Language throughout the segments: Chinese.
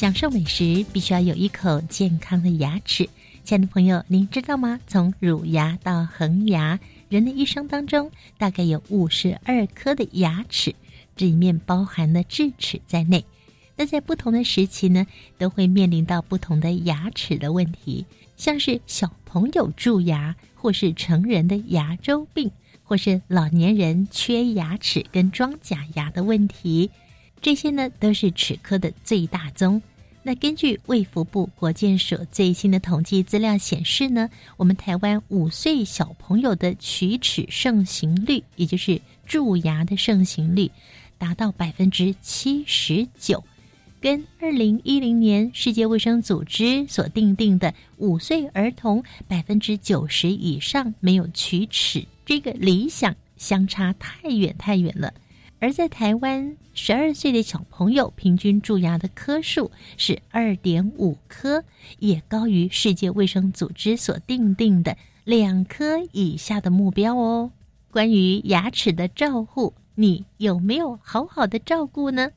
享受美食，必须要有一口健康的牙齿。亲爱的朋友，您知道吗？从乳牙到恒牙，人的一生当中大概有五十二颗的牙齿，这里面包含了智齿在内。那在不同的时期呢，都会面临到不同的牙齿的问题，像是小朋友蛀牙，或是成人的牙周病，或是老年人缺牙齿跟装假牙的问题。这些呢，都是齿科的最大宗。那根据卫福部国健署最新的统计资料显示呢，我们台湾五岁小朋友的龋齿盛行率，也就是蛀牙的盛行率，达到百分之七十九，跟二零一零年世界卫生组织所定定的五岁儿童百分之九十以上没有龋齿这个理想相差太远太远了。而在台湾，十二岁的小朋友平均蛀牙的颗数是二点五颗，也高于世界卫生组织所定定的两颗以下的目标哦。关于牙齿的照护，你有没有好好的照顾呢？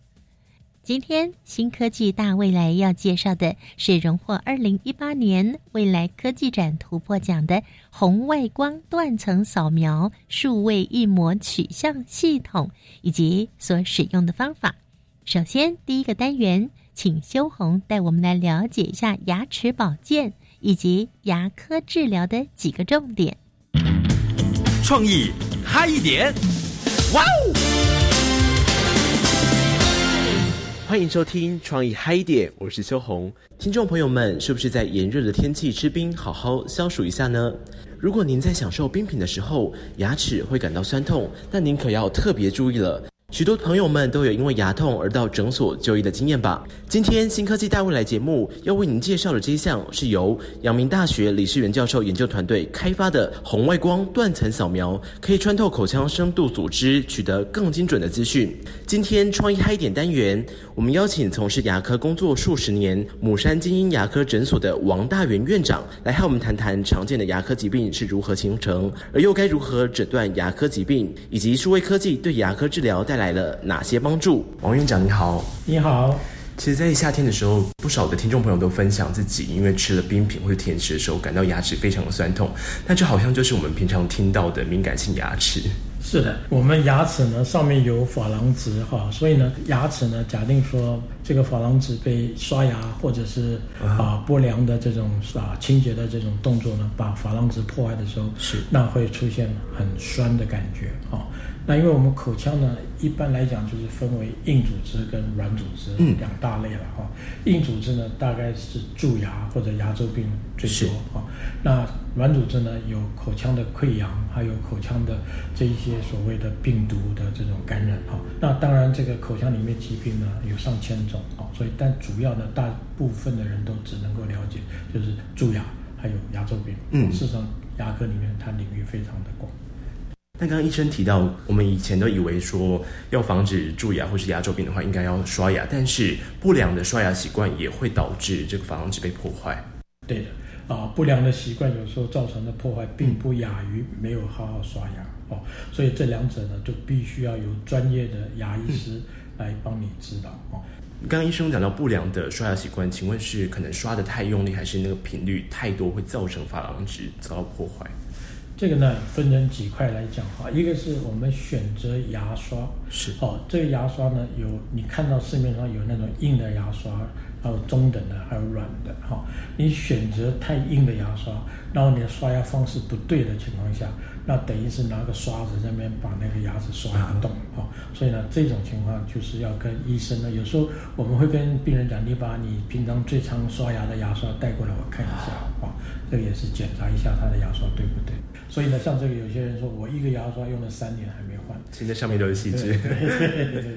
今天新科技大未来要介绍的是荣获二零一八年未来科技展突破奖的红外光断层扫描数位一模取向系统以及所使用的方法。首先，第一个单元，请修红带我们来了解一下牙齿保健以及牙科治疗的几个重点。创意嗨一点，哇哦！欢迎收听《创意嗨点》，我是秋红。听众朋友们，是不是在炎热的天气吃冰，好好消暑一下呢？如果您在享受冰品的时候，牙齿会感到酸痛，那您可要特别注意了。许多朋友们都有因为牙痛而到诊所就医的经验吧？今天新科技大未来节目要为您介绍的这一项是由阳明大学李世元教授研究团队开发的红外光断层扫描，可以穿透口腔深度组织，取得更精准的资讯。今天创意嗨点单元，我们邀请从事牙科工作数十年母山精英牙科诊所的王大元院长来和我们谈谈常见的牙科疾病是如何形成，而又该如何诊断牙科疾病，以及数位科技对牙科治疗带来。了哪些帮助？王院长你好，你好。其实，在夏天的时候，不少的听众朋友都分享自己因为吃了冰品或者甜食的时候，感到牙齿非常的酸痛。那就好像就是我们平常听到的敏感性牙齿。是的，我们牙齿呢上面有珐琅质哈，所以呢牙齿呢假定说这个珐琅质被刷牙或者是啊不良的这种啊清洁的这种动作呢，把珐琅质破坏的时候，是。那会出现很酸的感觉啊。那因为我们口腔呢，一般来讲就是分为硬组织跟软组织两大类了哈。硬组织呢，大概是蛀牙或者牙周病最多啊。那软组织呢，有口腔的溃疡，还有口腔的这一些所谓的病毒的这种感染啊。那当然，这个口腔里面疾病呢有上千种啊，所以但主要呢，大部分的人都只能够了解就是蛀牙还有牙周病。嗯，事实上，牙科里面它领域非常的广。那刚刚医生提到，我们以前都以为说要防止蛀牙或是牙周病的话，应该要刷牙，但是不良的刷牙习惯也会导致这个珐琅质被破坏。对的，啊，不良的习惯有时候造成的破坏，并不亚于没有好好刷牙哦。所以这两者呢，就必须要有专业的牙医师来帮你指导哦。刚刚医生讲到不良的刷牙习惯，请问是可能刷的太用力，还是那个频率太多，会造成珐琅质遭到破坏？这个呢，分成几块来讲哈。一个是我们选择牙刷，是哦，这个牙刷呢，有你看到市面上有那种硬的牙刷，还有中等的，还有软的哈。你选择太硬的牙刷，然后你的刷牙方式不对的情况下，那等于是拿个刷子在那边把那个牙齿刷不动啊。所以呢，这种情况就是要跟医生呢，有时候我们会跟病人讲，你把你平常最常刷牙的牙刷带过来，我看一下啊，这个也是检查一下他的牙刷对不对。所以呢，像这个有些人说我一个牙刷用了三年还没换，现在上面都是细对致。对对对。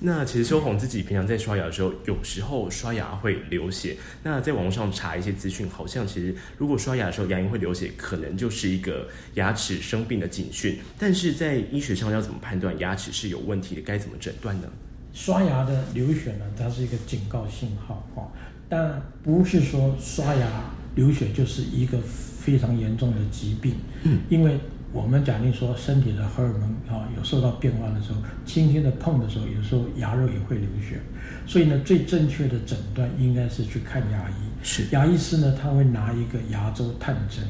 那其实修红自己平常在刷牙的时候，有时候刷牙会流血。那在网络上查一些资讯，好像其实如果刷牙的时候牙龈会流血，可能就是一个牙齿生病的警讯。但是在医学上要怎么判断牙齿是有问题的？该怎么诊断呢？刷牙的流血呢，它是一个警告信号哈，但不是说刷牙流血就是一个非常严重的疾病。嗯，因为我们假定说身体的荷尔蒙啊有受到变化的时候，轻轻的碰的时候，有时候牙肉也会流血。所以呢，最正确的诊断应该是去看牙医。是牙医师呢，他会拿一个牙周探针，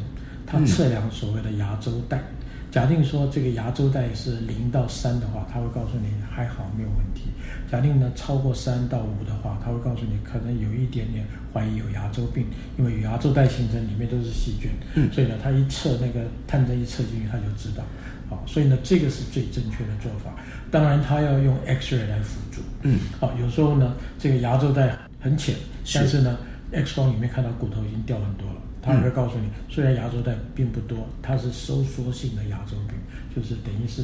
他测量所谓的牙周带。假定说这个牙周带是零到三的话，他会告诉你还好没有问题。假定呢超过三到五的话，他会告诉你可能有一点点怀疑有牙周病，因为牙周袋形成里面都是细菌，嗯所以呢他一测那个探针一测进去他就知道，好，所以呢这个是最正确的做法。当然他要用 X-ray 来辅助，嗯，好，有时候呢这个牙周袋很浅，是但是呢 X 光里面看到骨头已经掉很多了。他也会告诉你，虽然牙周袋并不多，它是收缩性的牙周病，就是等于是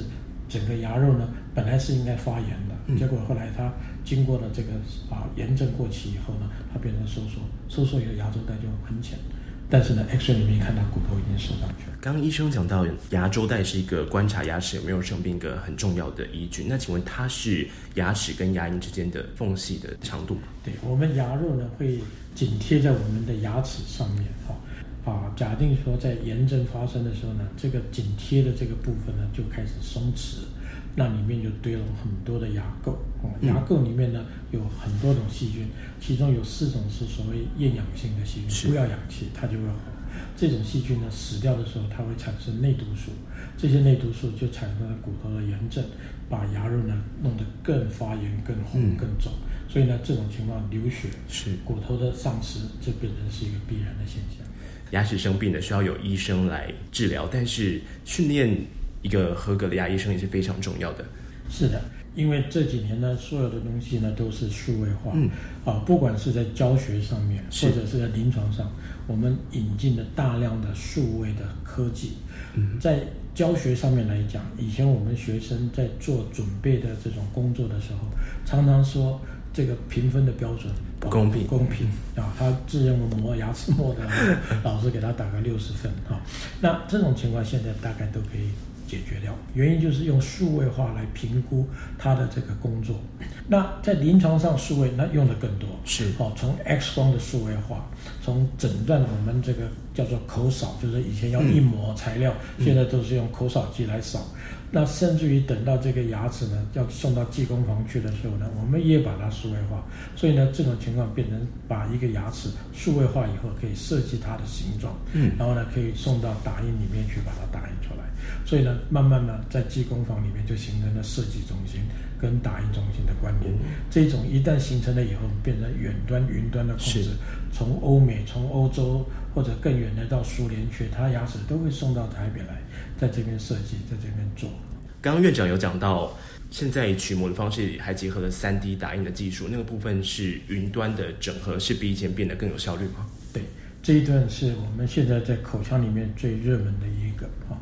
整个牙肉呢本来是应该发炎的，嗯结果后来它经过了这个啊炎症过期以后呢，它变成收缩，收缩以后牙周带就很浅，但是呢 X 光里面看到骨头已经收上去了。刚刚医生讲到，牙周带是一个观察牙齿有没有生病一个很重要的依据。那请问它是牙齿跟牙龈之间的缝隙的长度吗？对我们牙肉呢会紧贴在我们的牙齿上面，哈、啊，假定说在炎症发生的时候呢，这个紧贴的这个部分呢就开始松弛，那里面就堆了很多的牙垢，啊，嗯牙垢里面呢有很多种细菌，其中有四种是所谓厌氧性的细菌，不要氧气它就会好。这种细菌呢死掉的时候，它会产生内毒素，这些内毒素就产生了骨头的炎症，把牙肉呢弄得更发炎、更红嗯、更肿。所以呢，这种情况流血是骨头的丧失，这变成是一个必然的现象。牙齿生病的需要有医生来治疗，但是训练一个合格的牙医生也是非常重要的。是的，因为这几年呢，所有的东西呢都是数位化，嗯，啊，不管是在教学上面，或者是在临床上，我们引进了大量的数位的科技。嗯，在教学上面来讲，以前我们学生在做准备的这种工作的时候，常常说这个评分的标准不公平不公平啊！他自认为磨牙齿磨的，老师给他打个六十分啊。那这种情况现在大概都可以解决掉，原因就是用数位化来评估他的这个工作。那在临床上，数位那用的更多，是哦，从 X 光的数位化，从诊断我们这个叫做口扫，就是以前要一抹材料，现在都是用口扫机来扫。那甚至于等到这个牙齿呢要送到技工房去的时候呢，我们也把它数位化。所以呢，这种情况变成把一个牙齿数位化以后，可以设计它的形状，嗯然后呢可以送到打印里面去把它打印出来。所以呢，慢慢呢在技工房里面就形成了设计中心跟打印中心的关联。这种一旦形成了以后，变成远端、云端的控制，从欧美、从欧洲或者更远的到苏联去，它牙齿都会送到台北来，在这边设计，在这边做。刚刚院长有讲到，现在取模的方式还结合了三 D 打印的技术，那个部分是云端的整合，是比以前变得更有效率吗？对，这一段是我们现在在口腔里面最热门的一个啊，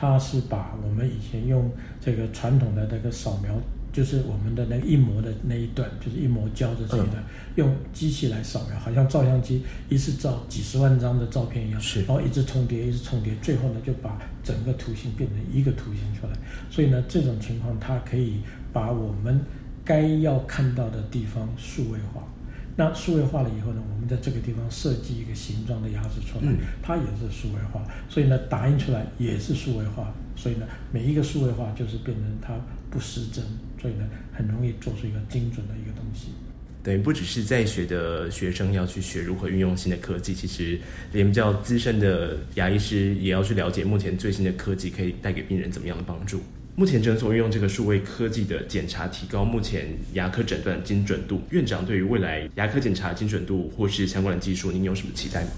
它是把我们以前用这个传统的那个扫描，就是我们的那个印模的那一段，就是印模胶的这一段，用机器来扫描，好像照相机一次照几十万张的照片一样，然后一直重叠，一直重叠，最后呢就把整个图形变成一个图形出来。所以呢，这种情况它可以把我们该要看到的地方数位化。那数位化了以后呢，我们在这个地方设计一个形状的牙齿出来，嗯它也是数位化，所以呢，打印出来也是数位化，所以呢，每一个数位化就是变成它不失真，所以呢，很容易做出一个精准的一个东西。等于不只是在学的学生要去学如何运用新的科技，其实连比较资深的牙医师也要去了解目前最新的科技可以带给病人怎么样的帮助。目前诊所运用这个数位科技的检查，提高目前牙科诊断精准度。院长对于未来牙科检查精准度或是相关的技术，您有什么期待吗？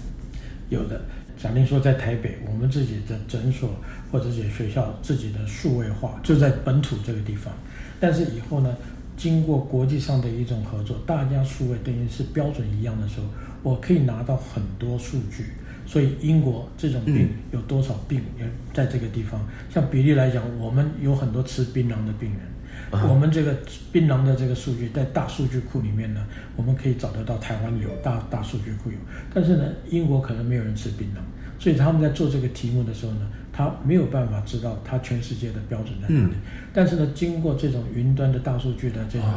有的，假定说在台北，我们自己的诊所或者是学校自己的数位化，就在本土这个地方。但是以后呢，经过国际上的一种合作，大家数位等于是标准一样的时候，我可以拿到很多数据，所以英国这种病有多少病也在这个地方？像比例来讲，我们有很多吃槟榔的病人。我们这个槟榔的这个数据在大数据库里面呢，我们可以找得到台湾有大大数据库有，但是呢，英国可能没有人吃槟榔，所以他们在做这个题目的时候呢，他没有办法知道他全世界的标准在哪里。但是呢，经过这种云端的大数据的这种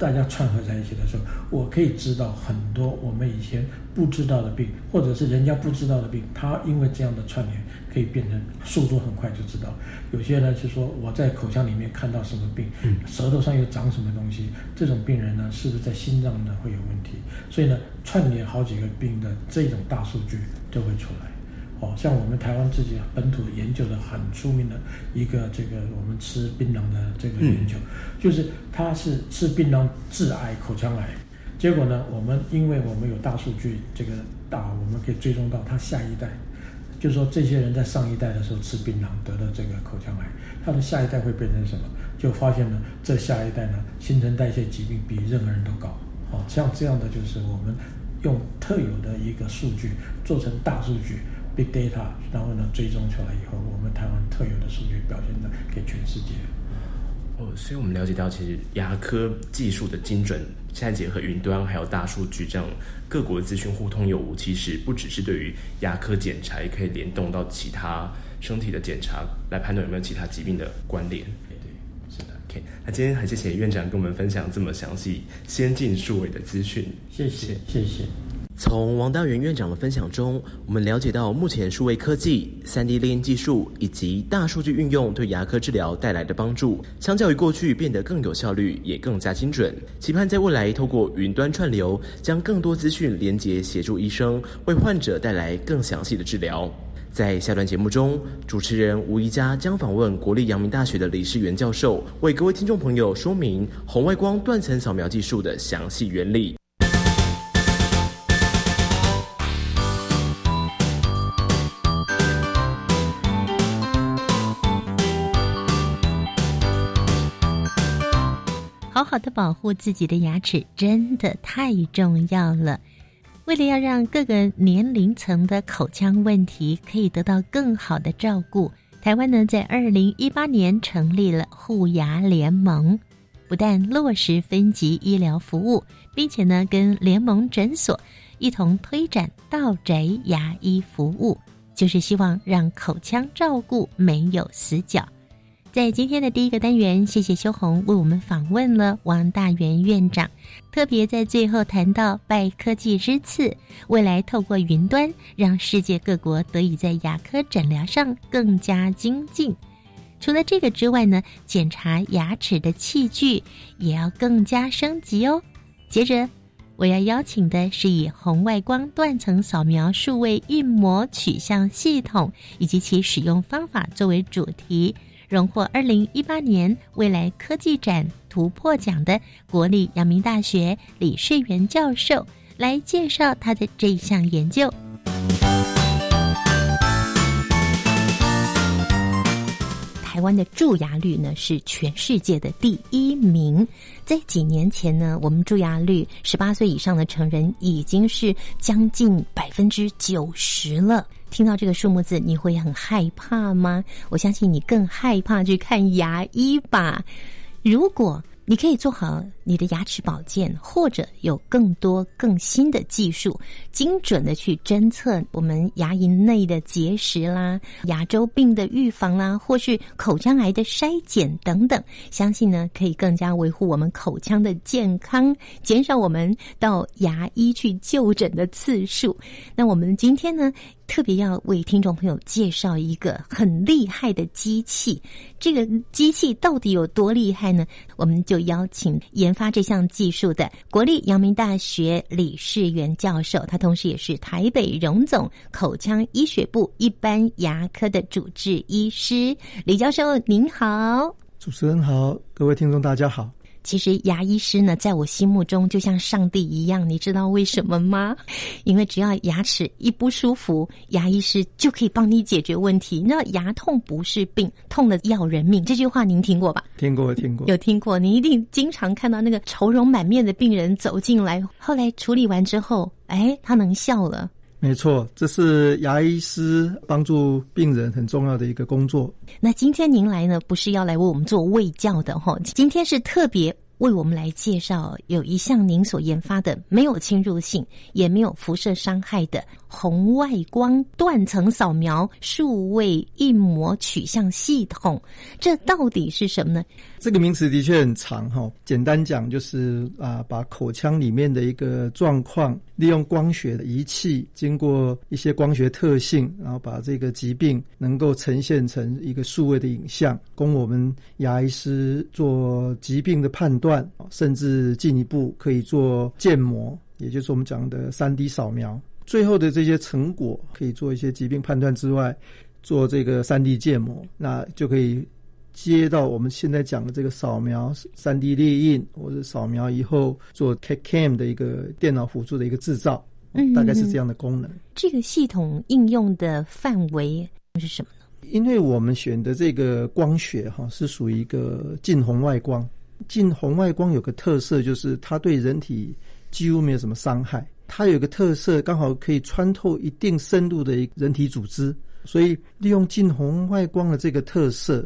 大家串合在一起的时候，我可以知道很多我们以前不知道的病，或者是人家不知道的病，他因为这样的串联。可以变成速度很快就知道，有些呢是说我在口腔里面看到什么病，舌头上又长什么东西，这种病人呢是不是在心脏呢会有问题？所以呢串联好几个病的这种大数据就会出来。哦，像我们台湾自己本土研究的很出名的一个这个我们吃槟榔的这个研究，就是它是吃槟榔致癌口腔癌，结果呢我们因为我们有大数据这个大，我们可以追踪到他下一代。就是说，这些人在上一代的时候吃槟榔得了这个口腔癌，他的下一代会变成什么？就发现呢，这下一代呢，新陈代谢疾病比任何人都高。哦，像这样的就是我们用特有的一个数据做成大数据 （big data），然后呢追踪出来以后，我们台湾特有的数据表现的给全世界。哦，所以我们了解到，其实牙科技术的精准，现在结合云端还有大数据这样。各国资讯互通有无，其实不只是对于牙科检查，也可以联动到其他身体的检查，来判断有没有其他疾病的关联。对对，是的。OK，那今天很谢谢院长跟我们分享这么详细、先进数位的资讯。谢谢，谢谢。从王大元院长的分享中，我们了解到目前数位科技、三 D 列印技术以及大数据运用对牙科治疗带来的帮助，相较于过去变得更有效率，也更加精准。期盼在未来透过云端串流，将更多资讯连接，协助医生为患者带来更详细的治疗。在下段节目中，主持人吴怡佳将访问国立阳明大学的李世元教授，为各位听众朋友说明红外光断层扫描技术的详细原理。好好的保护自己的牙齿真的太重要了。为了要让各个年龄层的口腔问题可以得到更好的照顾，台湾呢在二零一八年成立了护牙联盟，不但落实分级医疗服务，并且呢跟联盟诊所一同推展到宅牙医服务，就是希望让口腔照顾没有死角。在今天的第一个单元，谢谢修红为我们访问了王大元院长，特别在最后谈到拜科技之赐，未来透过云端，让世界各国得以在牙科诊疗上更加精进。除了这个之外呢，检查牙齿的器具也要更加升级哦。接着我要邀请的是以红外光断层扫描数位印模取向系统以及其使用方法作为主题。荣获二零一八年未来科技展突破奖的国立阳明大学李世元教授来介绍他的这一项研究。台湾的蛀牙率呢是全世界的第一名，在几年前呢，我们蛀牙率十八岁以上的成人已经是将近百分之九十了。听到这个数目字，你会很害怕吗？我相信你更害怕去看牙医吧。如果你可以做好你的牙齿保健，或者有更多更新的技术，精准的去侦测我们牙龈内的结石啦、牙周病的预防啦，或是口腔癌的筛检等等，相信呢可以更加维护我们口腔的健康，减少我们到牙医去就诊的次数。那我们今天呢？特别要为听众朋友介绍一个很厉害的机器，这个机器到底有多厉害呢？我们就邀请研发这项技术的国立阳明大学李世元教授，他同时也是台北荣总口腔医学部一般牙科的主治医师。李教授您好，主持人好，各位听众大家好。其实牙医师呢，在我心目中就像上帝一样，你知道为什么吗？因为只要牙齿一不舒服，牙医师就可以帮你解决问题。那牙痛不是病，痛的要人命，这句话您听过吧？听过，听过，有听过。你一定经常看到那个愁容满面的病人走进来，后来处理完之后，哎，他能笑了。没错，这是牙医师帮助病人很重要的一个工作。那今天您来呢，不是要来为我们做胃教的哈，今天是特别。为我们来介绍有一项您所研发的没有侵入性也没有辐射伤害的红外光断层扫描数位印模取向系统，这到底是什么呢？这个名词的确很长哈，简单讲就是啊，把口腔里面的一个状况，利用光学的仪器，经过一些光学特性，然后把这个疾病能够呈现成一个数位的影像，供我们牙医师做疾病的判断。甚至进一步可以做建模，也就是我们讲的三 D 扫描。最后的这些成果可以做一些疾病判断之外，做这个三 D 建模，那就可以接到我们现在讲的这个扫描三 D 列印，或者扫描以后做 CAD/CAM 的一个电脑辅助的一个制造，嗯大概是这样的功能。这个系统应用的范围是什么呢？因为我们选的这个光学哈是属于一个近红外光。近红外光有个特色，就是它对人体几乎没有什么伤害。它有个特色，刚好可以穿透一定深度的人体组织。所以利用近红外光的这个特色，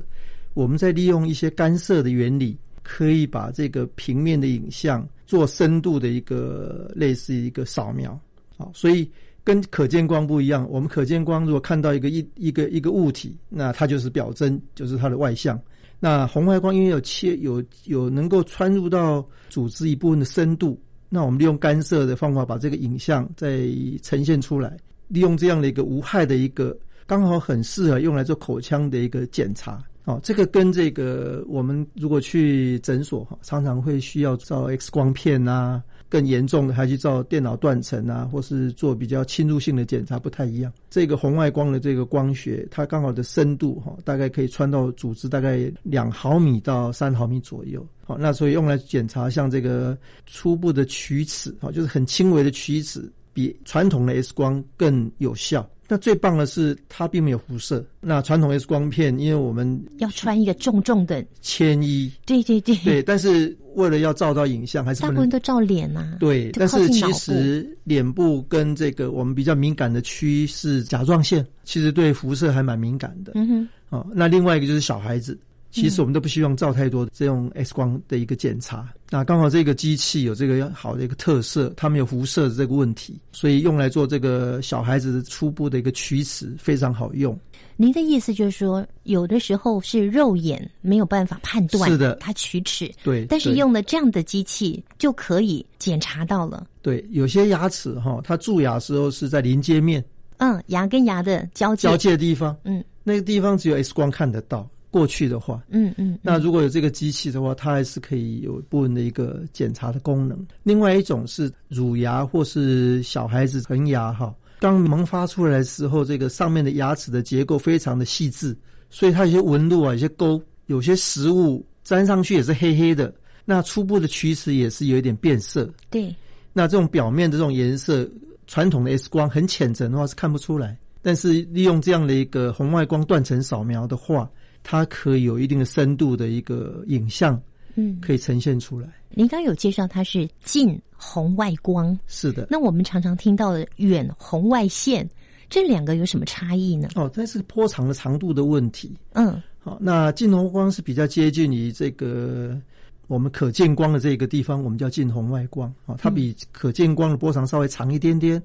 我们在利用一些干涉的原理，可以把这个平面的影像做深度的一个类似一个扫描。好，所以跟可见光不一样。我们可见光如果看到一个一一个一个物体，那它就是表征，就是它的外向。那红外光因为有切有有能够穿入到组织一部分的深度，那我们利用干涉的方法把这个影像再呈现出来，利用这样的一个无害的一个，刚好很适合用来做口腔的一个检查。哦，这个跟这个我们如果去诊所哈，常常会需要照 X 光片啊。更严重的还去照电脑断层啊，或是做比较侵入性的检查不太一样。这个红外光的这个光学，它刚好的深度哈，大概可以穿到组织大概两毫米到三毫米左右。好，那所以用来检查像这个初步的龋齿，好，就是很轻微的龋齿，比传统的 X 光更有效。那最棒的是，它并没有辐射。那传统 X 光片，因为我们要穿一个重重的铅衣，对对对，对。但是为了要照到影像，还是大部分都照脸呐。对，但是其实脸部跟这个我们比较敏感的区是甲状腺，其实对辐射还蛮敏感的。嗯哼。哦，那另外一个就是小孩子。其实我们都不希望照太多这种 X 光的一个检查。那刚好这个机器有这个好的一个特色，它没有辐射的这个问题，所以用来做这个小孩子的初步的一个龋齿非常好用。您的意思就是说，有的时候是肉眼没有办法判断，是的，它龋齿，对，但是用了这样的机器就可以检查到了。对，有些牙齿哈，它蛀牙时候是在临接面，嗯，牙跟牙的交界交界的地方，嗯，那个地方只有 X 光看得到。过去的话，嗯嗯，那如果有这个机器的话，它还是可以有部分的一个检查的功能。另外一种是乳牙或是小孩子恒牙哈，刚萌发出来的时候，这个上面的牙齿的结构非常的细致，所以它有些纹路啊，有些沟，有些食物粘上去也是黑黑的。那初步的龋齿也是有一点变色。对，那这种表面的这种颜色，传统的 X 光很浅层的话是看不出来，但是利用这样的一个红外光断层扫描的话。它可以有一定的深度的一个影像，嗯，可以呈现出来。您刚有介绍它是近红外光，是的。那我们常常听到的远红外线，这两个有什么差异呢？哦，这是波长的长度的问题。嗯，好，那近红光是比较接近于这个我们可见光的这个地方，我们叫近红外光啊，它比可见光的波长稍微长一点点，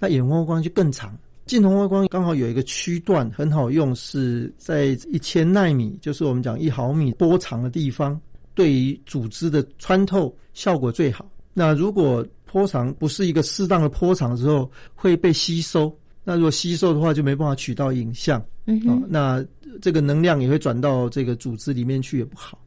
那远红外光就更长。近红外光刚好有一个区段很好用，是在一千纳米，就是我们讲一毫米波长的地方，对于组织的穿透效果最好。那如果波长不是一个适当的波长之后，会被吸收。那如果吸收的话，就没办法取到影像。嗯啊，那这个能量也会转到这个组织里面去，也不好。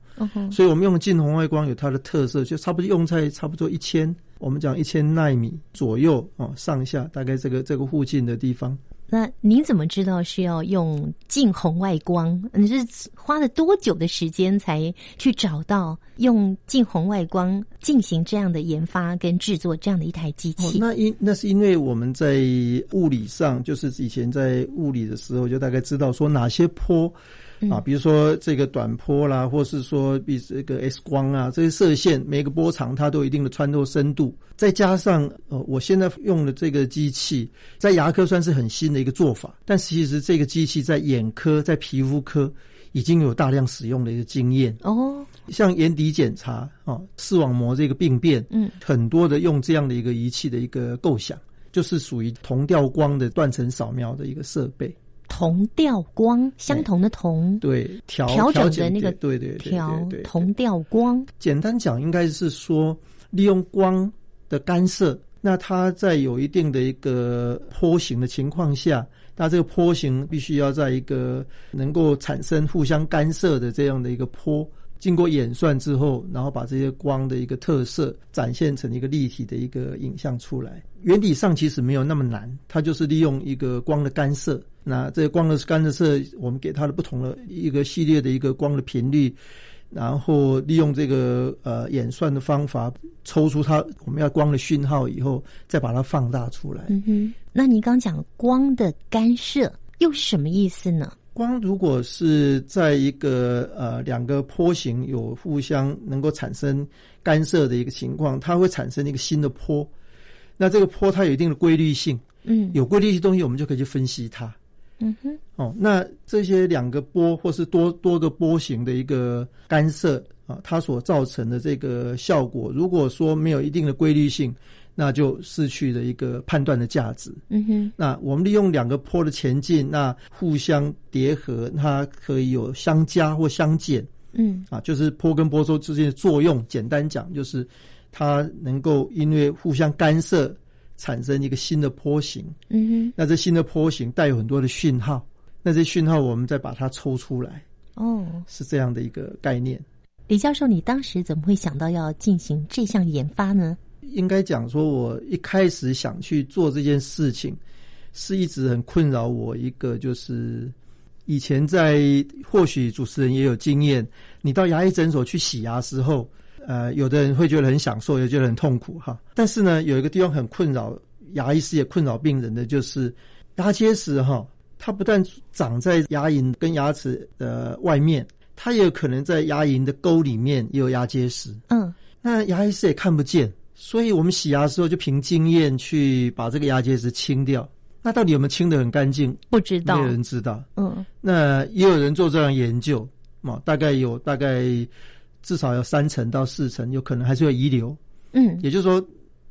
所以我们用近红外光有它的特色，就差不多用在差不多一千，我们讲一千纳米左右哦，上下大概这个这个附近的地方。那您怎么知道是要用近红外光？你是花了多久的时间才去找到用近红外光进行这样的研发跟制作这样的一台机器？那因那是因为我们在物理上，就是以前在物理的时候就大概知道说哪些波。啊，比如说这个短波啦，或是说比这个 X 光啊，这些射线每个波长它都有一定的穿透深度，再加上呃，我现在用的这个机器在牙科算是很新的一个做法，但其实这个机器在眼科、在皮肤科已经有大量使用的一个经验哦。像眼底检查啊，视网膜这个病变，嗯，很多的用这样的一个仪器的一个构想，就是属于同调光的断层扫描的一个设备。同调光，相同的同，对调调整的那个对对调同调光。简单讲，应该是说利用光的干涉，那它在有一定的一个坡形的情况下，那这个坡形必须要在一个能够产生互相干涉的这样的一个波。经过演算之后，然后把这些光的一个特色展现成一个立体的一个影像出来。原理上其实没有那么难，它就是利用一个光的干涉。那这个光的干涉，我们给它的不同的一个系列的一个光的频率，然后利用这个呃演算的方法抽出它我们要光的讯号以后，再把它放大出来。嗯哼，那你刚讲光的干涉又是什么意思呢？光如果是在一个呃两个波形有互相能够产生干涉的一个情况，它会产生一个新的波。那这个波它有一定的规律性，嗯，有规律性东西我们就可以去分析它，嗯哼，哦，那这些两个波或是多多个波形的一个干涉啊，它所造成的这个效果，如果说没有一定的规律性。那就失去了一个判断的价值。嗯哼，那我们利用两个坡的前进，那互相叠合，它可以有相加或相减。嗯，啊，就是坡跟坡周之间的作用。简单讲，就是它能够因为互相干涉，产生一个新的坡形。嗯哼，那这新的坡形带有很多的讯号，那这讯号我们再把它抽出来。哦，是这样的一个概念。李教授，你当时怎么会想到要进行这项研发呢？应该讲说，我一开始想去做这件事情，是一直很困扰我。一个就是以前在或许主持人也有经验，你到牙医诊所去洗牙时候，呃，有的人会觉得很享受，也觉得很痛苦哈。但是呢，有一个地方很困扰牙医师也困扰病人的就是牙结石哈，它不但长在牙龈跟牙齿的外面，它也有可能在牙龈的沟里面也有牙结石。嗯，那牙医师也看不见。所以我们洗牙的时候就凭经验去把这个牙结石清掉。那到底有没有清的很干净？不知道，没有人知道。嗯，那也有人做这样研究，嘛，大概有大概至少有三成到四成，有可能还是会遗留。嗯，也就是说，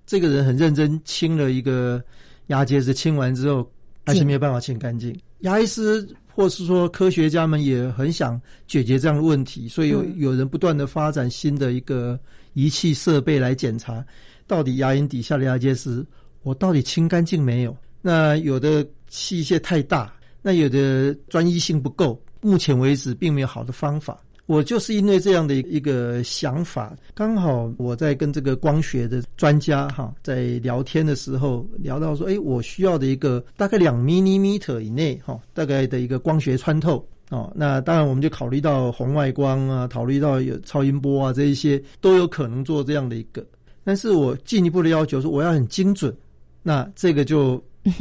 这个人很认真清了一个牙结石，清完之后还是没有办法清干净。牙医师或是说科学家们也很想解决这样的问题，所以有有人不断的发展新的一个。仪器设备来检查，到底牙龈底下的牙结石我到底清干净没有？那有的器械太大，那有的专一性不够，目前为止并没有好的方法。我就是因为这样的一个想法，刚好我在跟这个光学的专家哈在聊天的时候聊到说，哎，我需要的一个大概两 m 米 m 以内哈，大概的一个光学穿透。哦，那当然我们就考虑到红外光啊，考虑到有超音波啊，这一些都有可能做这样的一个。但是我进一步的要求是，我要很精准，那这个就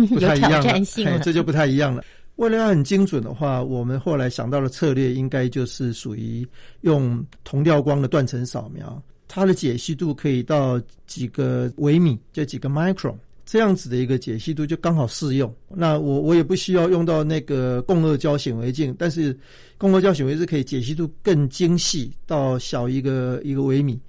不太一样了，这就不太一样了。为了要很精准的话，我们后来想到的策略应该就是属于用同调光的断层扫描，它的解析度可以到几个微米，就几个 micron。这样子的一个解析度就刚好适用。那我我也不需要用到那个共轭胶显微镜，但是共轭胶显微镜可以解析度更精细到小一个一个微米，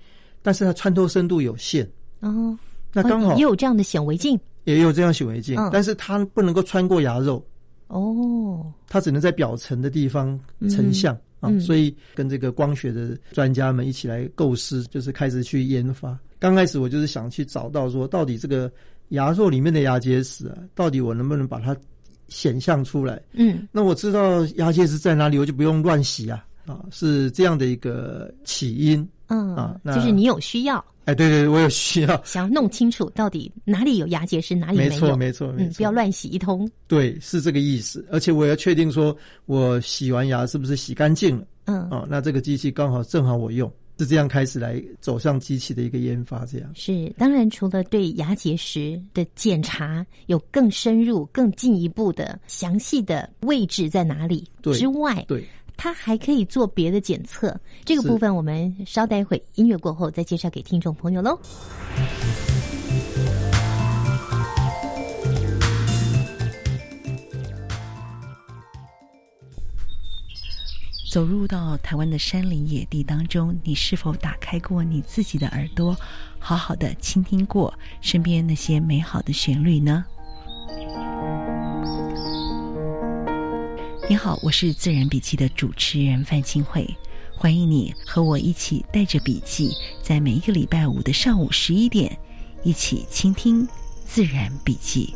但是它穿透深度有限。哦，那刚好也有这样的显微镜，也有这样显微镜，但是它不能够穿过牙肉。哦，它只能在表层的地方成像啊，所以跟这个光学的专家们一起来构思，就是开始去研发。刚开始我就是想去找到说，到底这个。牙肉里面的牙结石啊，到底我能不能把它显像出来？嗯，那我知道牙结石在哪里，我就不用乱洗啊。啊，是这样的一个起因。嗯啊，就是你有需要。哎，对对，我有需要，想要弄清楚到底哪里有牙结石，哪里没有。没错，没错，嗯，不要乱洗一通。对，是这个意思。而且我要确定说，我洗完牙是不是洗干净了？嗯，哦，那这个机器刚好正好我用。是这样开始来走向机器的一个研发，这样是当然，除了对牙结石的检查有更深入、更进一步的详细的位置在哪里之外，对它还可以做别的检测。这个部分我们稍待会音乐过后再介绍给听众朋友喽。走入到台湾的山林野地当中，你是否打开过你自己的耳朵，好好的倾听过身边那些美好的旋律呢？你好，我是自然笔记的主持人范清慧，欢迎你和我一起带着笔记，在每一个礼拜五的上午十一点，一起倾听自然笔记。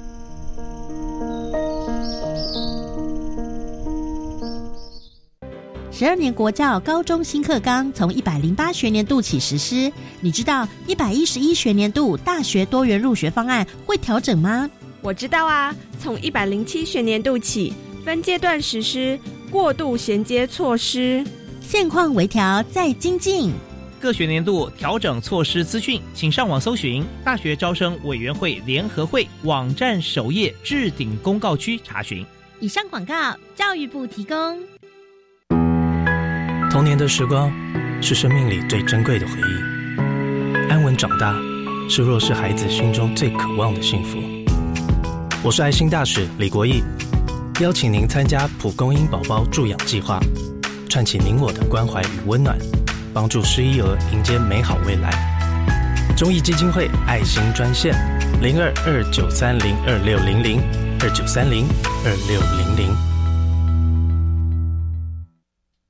十二年国教高中新课纲从一百零八学年度起实施，你知道一百一十一学年度大学多元入学方案会调整吗？我知道啊，从一百零七学年度起，分阶段实施过渡衔接措施。现况微调再精进。各学年度调整措施资讯，请上网搜寻大学招生委员会联合会网站首页置顶公告区查询。以上广告，教育部提供。童年的时光是生命里最珍贵的回忆，安稳长大是弱势孩子心中最渴望的幸福。我是爱心大使李国义，邀请您参加蒲公英宝宝助养计划，串起您我的关怀与温暖，帮助失依儿迎接美好未来。中义基金会爱心专线零二二九三零二六零零二九三零二六零零。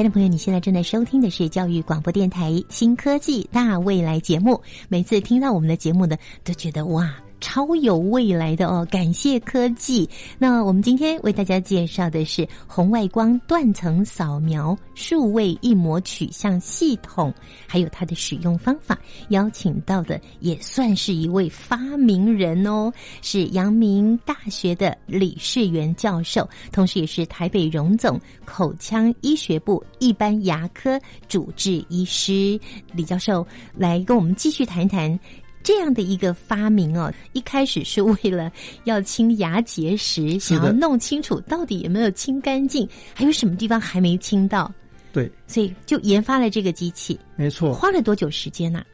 亲爱的朋友，你现在正在收听的是教育广播电台新科技大未来节目。每次听到我们的节目呢，都觉得哇。超有未来的哦！感谢科技。那我们今天为大家介绍的是红外光断层扫描数位一模取像系统，还有它的使用方法。邀请到的也算是一位发明人哦，是阳明大学的李世元教授，同时也是台北荣总口腔医学部一般牙科主治医师李教授，来跟我们继续谈谈。这样的一个发明哦，一开始是为了要清牙结石，想要弄清楚到底有没有清干净，还有什么地方还没清到。对，所以就研发了这个机器。没错，花了多久时间呢、啊？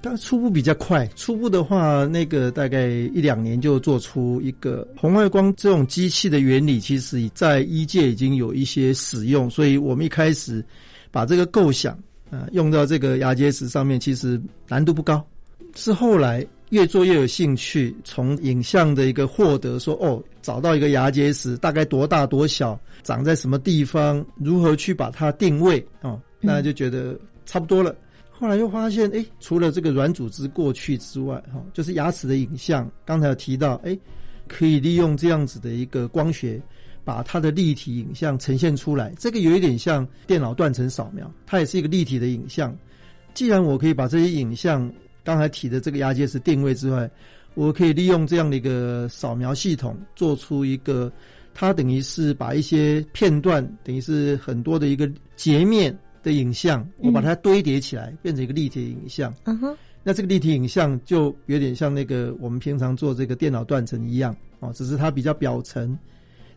但初步比较快，初步的话，那个大概一两年就做出一个红外光这种机器的原理，其实在医界已经有一些使用，所以我们一开始把这个构想啊、呃、用到这个牙结石上面，其实难度不高。是后来越做越有兴趣，从影像的一个获得说，哦，找到一个牙结石大概多大多小，长在什么地方，如何去把它定位哦，那就觉得差不多了。后来又发现，哎，除了这个软组织过去之外，哈，就是牙齿的影像，刚才有提到，哎，可以利用这样子的一个光学，把它的立体影像呈现出来。这个有一点像电脑断层扫描，它也是一个立体的影像。既然我可以把这些影像，刚才提的这个牙结石定位之外，我可以利用这样的一个扫描系统，做出一个，它等于是把一些片段，等于是很多的一个截面的影像，我把它堆叠起来，变成一个立体影像。嗯哼，那这个立体影像就有点像那个我们平常做这个电脑断层一样哦，只是它比较表层，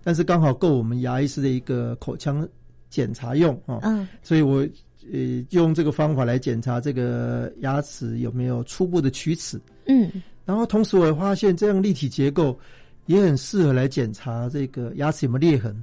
但是刚好够我们牙医师的一个口腔检查用哦。嗯，所以我。呃，用这个方法来检查这个牙齿有没有初步的龋齿。嗯，然后同时我也发现，这样立体结构也很适合来检查这个牙齿有没有裂痕。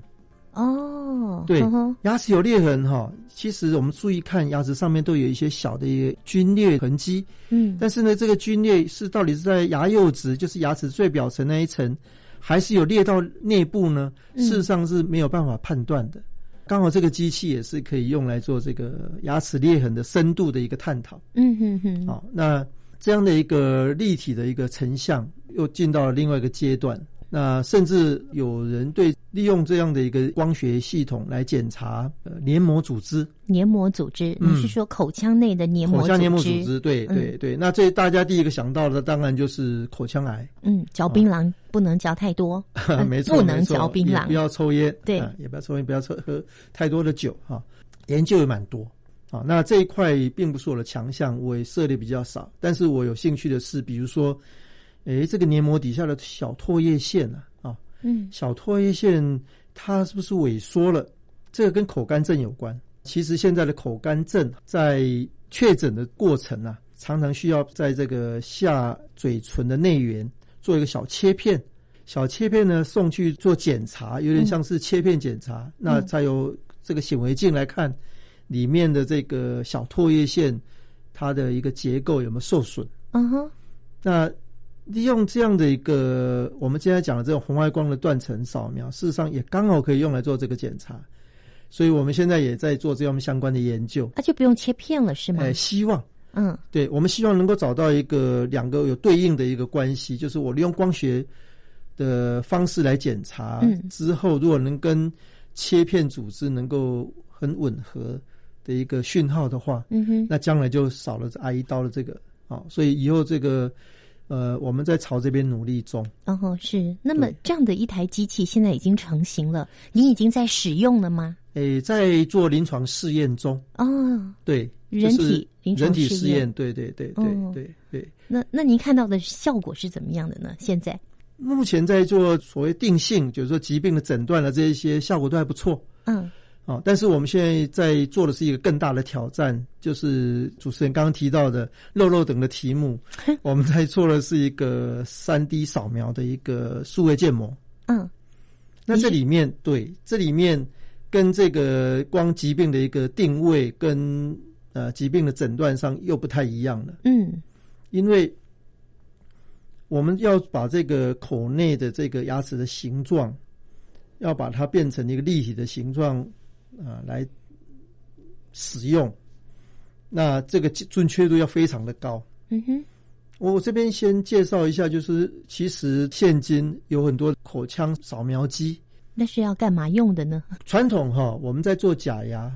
哦，对，牙齿有裂痕哈，其实我们注意看牙齿上面都有一些小的一个皲裂痕迹。嗯，但是呢，这个皲裂是到底是在牙釉质，就是牙齿最表层那一层，还是有裂到内部呢？事实上是没有办法判断的。刚好这个机器也是可以用来做这个牙齿裂痕的深度的一个探讨。嗯哼哼，好、哦，那这样的一个立体的一个成像，又进到了另外一个阶段。那甚至有人对利用这样的一个光学系统来检查呃黏膜组织，黏膜组织，嗯。你是说口腔内的黏膜口腔黏膜织组织，对嗯。对。对。那这大家第一个想到的当然就是口腔癌，嗯，嚼槟榔不能嚼太多，呃 没错，不能嚼槟榔，也不要抽烟，对啊也不要抽烟，不要抽喝太多的酒哈、研究也蛮多啊。那这一块并不是我的强项，我也涉猎比较少。但是我有兴趣的是，比如说，诶，这个黏膜底下的小唾液腺啊，啊，嗯小唾液腺它是不是萎缩了？这个跟口干症有关。其实现在的口干症在确诊的过程啊，常常需要在这个下嘴唇的内缘做一个小切片，小切片呢送去做检查，有点像是切片检查，那再由这个显微镜来看里面的这个小唾液腺它的一个结构有没有受损。嗯哼，那利用这样的一个我们今天讲的这种红外光的断层扫描，事实上也刚好可以用来做这个检查，所以我们现在也在做这样相关的研究。那就不用切片了是吗？哎，希望嗯对我们希望能够找到一个两个有对应的一个关系，就是我利用光学的方式来检查，嗯之后如果能跟切片组织能够很吻合的一个讯号的话，嗯哼，那将来就少了这挨一刀的这个啊、所以以后这个呃，我们在朝这边努力中。哦吼是。那么这样的一台机器现在已经成型了，你已经在使用了吗？诶，在做临床试验中，哦，对，人就是体临床人体试验对对对对哦对对。那那您看到的效果是怎么样的呢？现在，目前在做所谓定性，就是说疾病的诊断的这一些效果都还不错嗯哦。但是我们现在在做的是一个更大的挑战，就是主持人刚刚提到的肉肉等的题目，我们在做的是一个三 D 扫描的一个数位建模。嗯那这里面对这里面跟这个光疾病的一个定位跟呃疾病的诊断上又不太一样了，嗯因为我们要把这个口内的这个牙齿的形状，要把它变成一个立体的形状啊、来使用，那这个准确度要非常的高。嗯哼，我这边先介绍一下，就是其实现今有很多口腔扫描机，那是要干嘛用的呢？传统哈，我们在做假牙，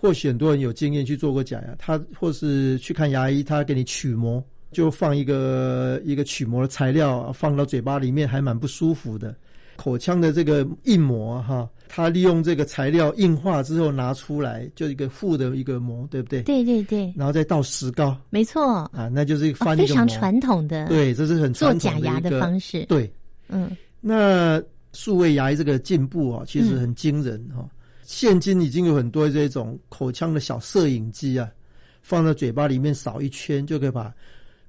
或许很多人有经验去做过假牙，他或是去看牙医，他给你取模，就放一个一个取模的材料放到嘴巴里面，还蛮不舒服的。口腔的这个硬膜哈，它利用这个材料硬化之后拿出来，就一个负的一个膜，对不对？对对对，然后再倒石膏没错，啊，那就是哦非常翻一个膜。传统的对，这是很做传统假牙的方式。，对，嗯那数位牙医这个进步啊，其实很惊人哈、现今已经有很多这种口腔的小摄影机啊，放在嘴巴里面扫一圈，就可以把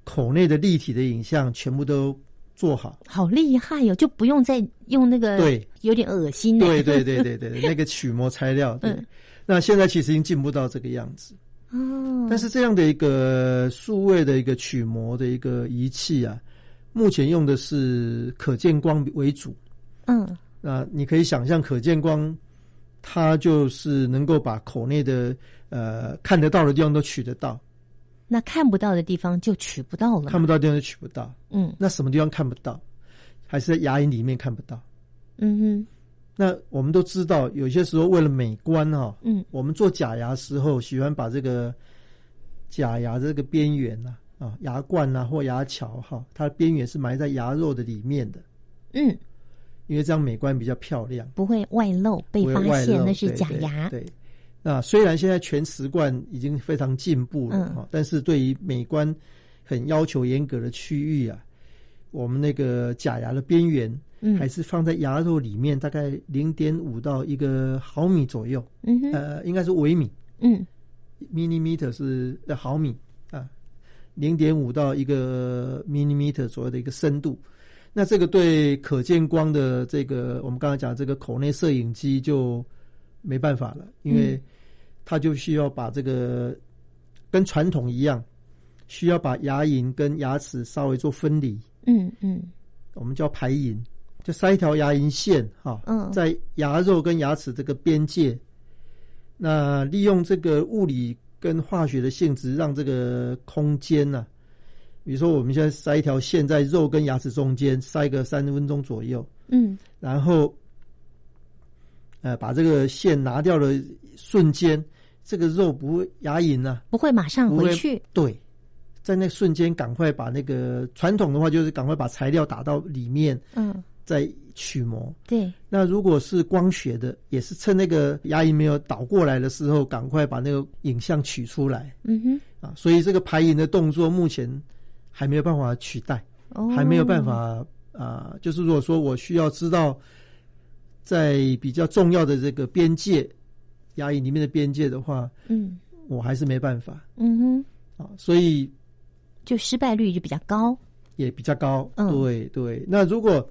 口内的立体的影像全部都做好。好厉害哟、就不用再用那个对，有点恶心的。对对对对对，那个取模材料，对。嗯那现在其实已经进步到这个样子，哦，但是这样的一个数位的一个取模的一个仪器啊，目前用的是可见光为主。嗯那你可以想象，可见光，它就是能够把口内的呃看得到的地方都取得到，那看不到的地方就取不到了。看不到的地方就取不到。嗯那什么地方看不到？还是在牙龈里面看不到？嗯哼那我们都知道，有些时候为了美观哈、嗯我们做假牙时候喜欢把这个假牙这个边缘呐啊牙冠呐、或牙桥哈、它的边缘是埋在牙肉的里面的，嗯，因为这样美观比较漂亮。不会外露被发现那是假牙。对，那虽然现在全瓷冠已经非常进步了嗯哈、但是对于美观很要求严格的区域啊，我们那个假牙的边缘嗯还是放在牙肉里面，大概零点五到一个毫米左右，嗯哼呃，应该是微米嗯，millimeter 是呃毫米啊，零点五到一个 millimeter 左右的一个深度。那这个对可见光的这个，我们刚才讲这个口内摄影机就没办法了，因为嗯它就需要把这个跟传统一样，需要把牙龈跟牙齿稍微做分离，嗯嗯。我们叫排龈，就塞一条牙龈线哈，嗯。在牙肉跟牙齿这个边界，那利用这个物理跟化学的性质，让这个空间呢、比如说我们现在塞一条线在肉跟牙齿中间，塞个三分钟左右，嗯，然后呃把这个线拿掉的瞬间，这个肉不会牙龈呢、不会马上回去。对，在那瞬间赶快把那个传统的话就是赶快把材料打到里面，嗯，再取模。对，那如果是光学的，也是趁那个牙龈没有倒过来的时候，赶快把那个影像取出来嗯哼，啊。所以这个排龈的动作目前还没有办法取代，哦，还没有办法啊、就是如果说我需要知道在比较重要的这个边界牙龈里面的边界的话，嗯我还是没办法嗯哼，啊。所以就失败率就比较高。也比较高。嗯对对。那如果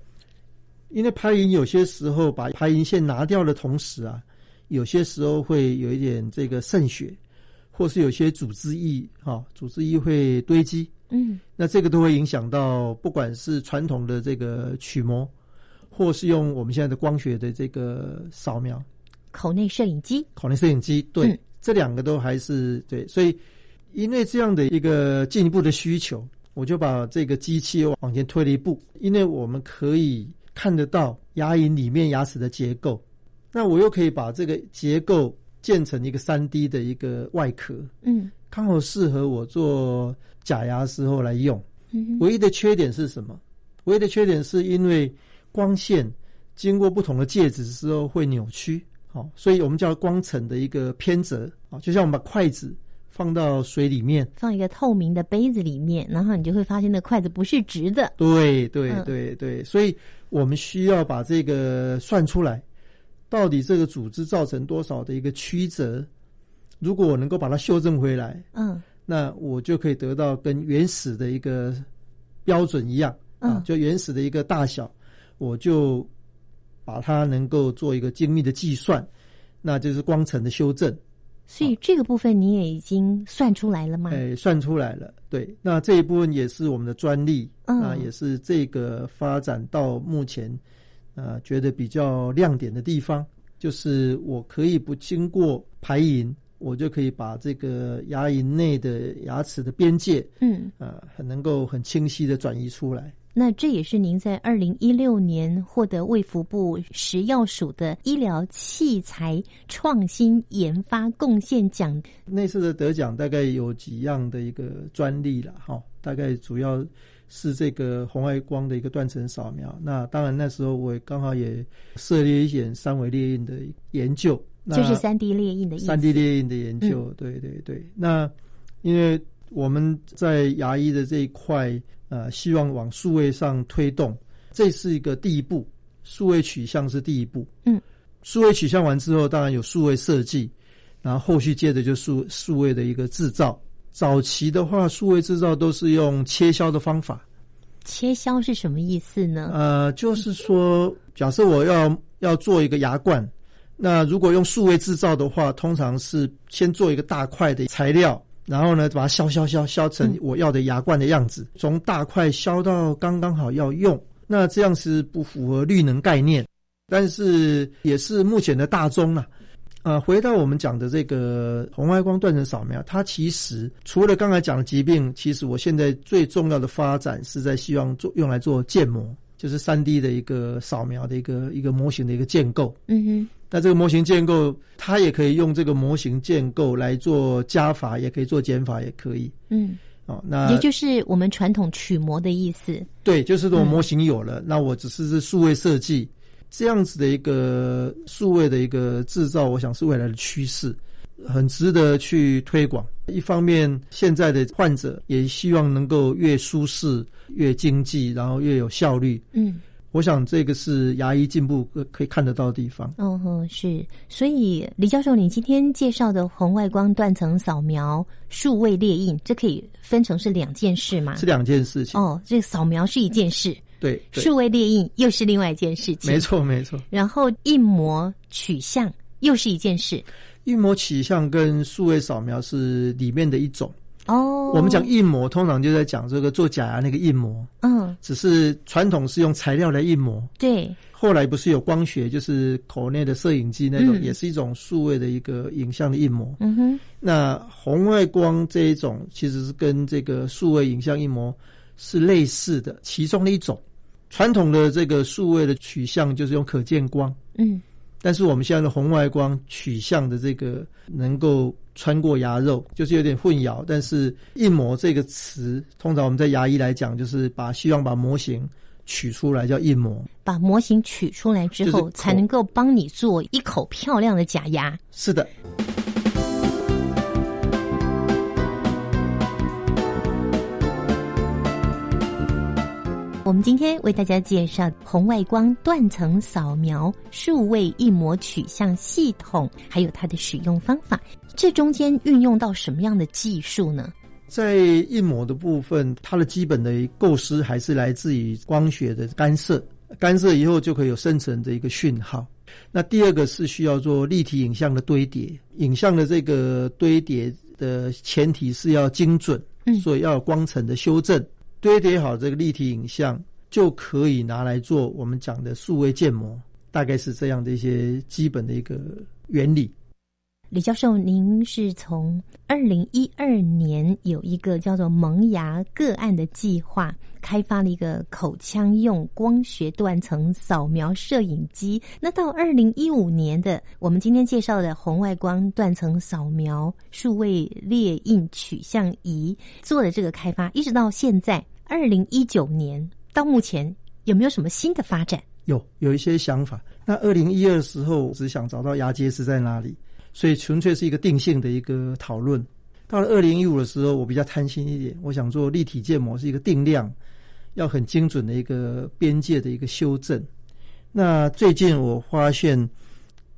因为拍龈有些时候把拍龈线拿掉的同时啊，有些时候会有一点这个渗血，或是有些组织液哈、组织液会堆积，嗯那这个都会影响到不管是传统的这个取模，或是用我们现在的光学的这个扫描。口内摄影机。口内摄影机，对，嗯这两个都还是对，所以因为这样的一个进一步的需求，我就把这个机器又往前推了一步，因为我们可以看得到牙龈里面牙齿的结构，那我又可以把这个结构建成一个三 D 的一个外壳，嗯刚好适合我做假牙时候来用。嗯，唯一的缺点是什么？唯一的缺点是因为光线经过不同的介质之后会扭曲，好、所以我们叫光层的一个偏折啊，就像我们把筷子放到水里面，放一个透明的杯子里面，然后你就会发现那筷子不是直的。对对嗯对对，所以我们需要把这个算出来，到底这个组织造成多少的一个曲折，如果我能够把它修正回来，嗯。那我就可以得到跟原始的一个标准一样啊嗯，就原始的一个大小，我就把它能够做一个精密的计算，那就是光程的修正，所以这个部分你也已经算出来了吗？哎，算出来了。对，那这一部分也是我们的专利，嗯。那也是这个发展到目前，呃，觉得比较亮点的地方，就是我可以不经过排龈，我就可以把这个牙龈内的牙齿的边界，嗯，呃，很能够很清晰的转移出来。那这也是您在二零一六年获得卫福部食药署的医疗器材创新研发贡献奖。那次的得奖大概有几样的一个专利了哈，大概主要是这个红外光的一个断层扫描。那当然那时候我刚好也涉猎一点三维列印的研究，那就是三 D 列印的。三 D 列印的研究，对对对。那因为我们在牙医的这一块，呃，希望往数位上推动，这是一个第一步，数位取向是第一步。嗯，数位取向完之后，当然有数位设计，然后后续接着就数数位的一个制造。早期的话，数位制造都是用切削的方法，切削是什么意思呢？呃，就是说，假设我要要做一个牙冠，那如果用数位制造的话，通常是先做一个大块的材料，然后呢，把它削削削削成我要的牙冠的样子，从大块削到刚刚好要用。那这样是不符合绿能概念，但是也是目前的大宗了、呃，回到我们讲的这个红外光断层扫描，它其实除了刚才讲的疾病，其实我现在最重要的发展是在希望做用来做建模，就是三 D 的一个扫描的一个一个模型的一个建构。嗯哼，那这个模型建构，它也可以用这个模型建构来做加法，也可以做减法，也可以。嗯，哦，那也就是我们传统取模的意思。对，就是说模型有了，那我只是是数位设计这样子的一个数位的一个制造，我想是未来的趋势，很值得去推广。一方面，现在的患者也希望能够越舒适、越经济，然后越有效率。嗯。我想这个是牙医进步可可以看得到的地方。嗯哼，是。所以李教授，你今天介绍的红外光断层扫描、数位列印，这可以分成是两件事吗？是两件事情。哦，这个扫描是一件事，对，对数位列印又是另外一件事情。没错，没错。然后印模取像又是一件事。印模取像跟数位扫描是里面的一种。哦，我们讲印模，通常就在讲这个做假牙那个印模，嗯，只是传统是用材料来印模，对，后来不是有光学，就是口内的摄影机那种，嗯也是一种数位的一个影像的印模。嗯哼，那红外光这一种其实是跟这个数位影像印模是类似的其中的一种。传统的这个数位的取向就是用可见光，嗯，但是我们现在的红外光取向的这个能够穿过牙肉，就是有点混淆。但是印模这个词，通常我们在牙医来讲，就是把希望把模型取出来叫印模。把模型取出来之后，就是才能够帮你做一口漂亮的假牙。是的。我们今天为大家介绍红外光断层扫描数位印模取向系统，还有它的使用方法。这中间运用到什么样的技术呢？在印模的部分，它的基本的构思还是来自于光学的干涉，干涉以后就可以有生成的一个讯号。那第二个是需要做立体影像的堆叠，影像的这个堆叠的前提是要精准，所以要有光层的修正。堆叠好这个立体影像，就可以拿来做我们讲的数位建模，大概是这样的一些基本的一个原理。李教授，您是从二零一二年有一个叫做“萌芽个案”的计划，开发了一个口腔用光学断层扫描摄影机。那到二零一五年的我们今天介绍的红外光断层扫描数位列印取向仪做的这个开发，一直到现在二零一九年到目前，有没有什么新的发展？有有一些想法。那二零一二时候，只想找到牙结石在哪里。所以纯粹是一个定性的一个讨论。到了二零一五的时候，我比较贪心一点，我想做立体建模是一个定量，要很精准的一个边界的一个修正。那最近我发现